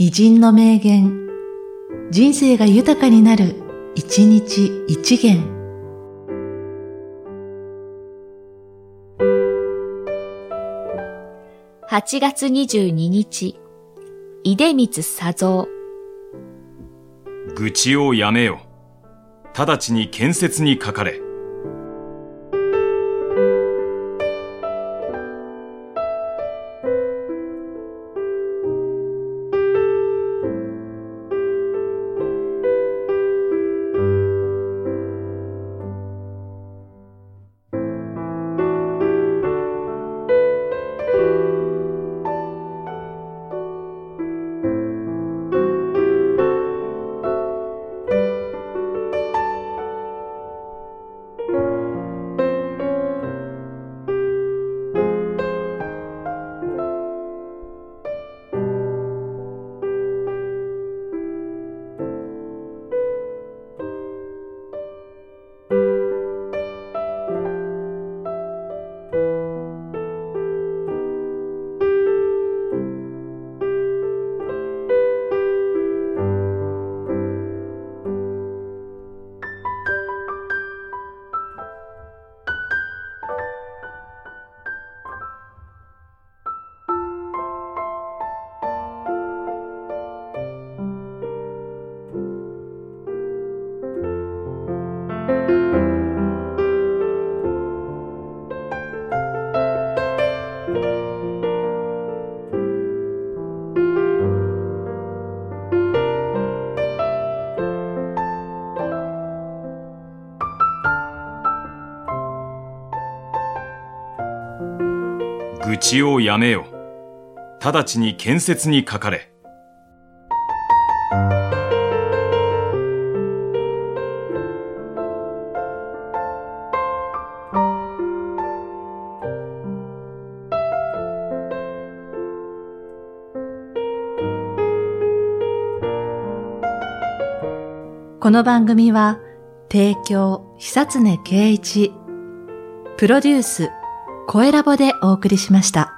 偉人の名言、人生が豊かになる、一日一元。8月22日、出光佐造。愚痴をやめよ。直ちに建設にかかれ。愚痴をやめよ。直ちに建設にかかれ。この番組は、提供、久常圭一、プロデュース、声ラボでお送りしました。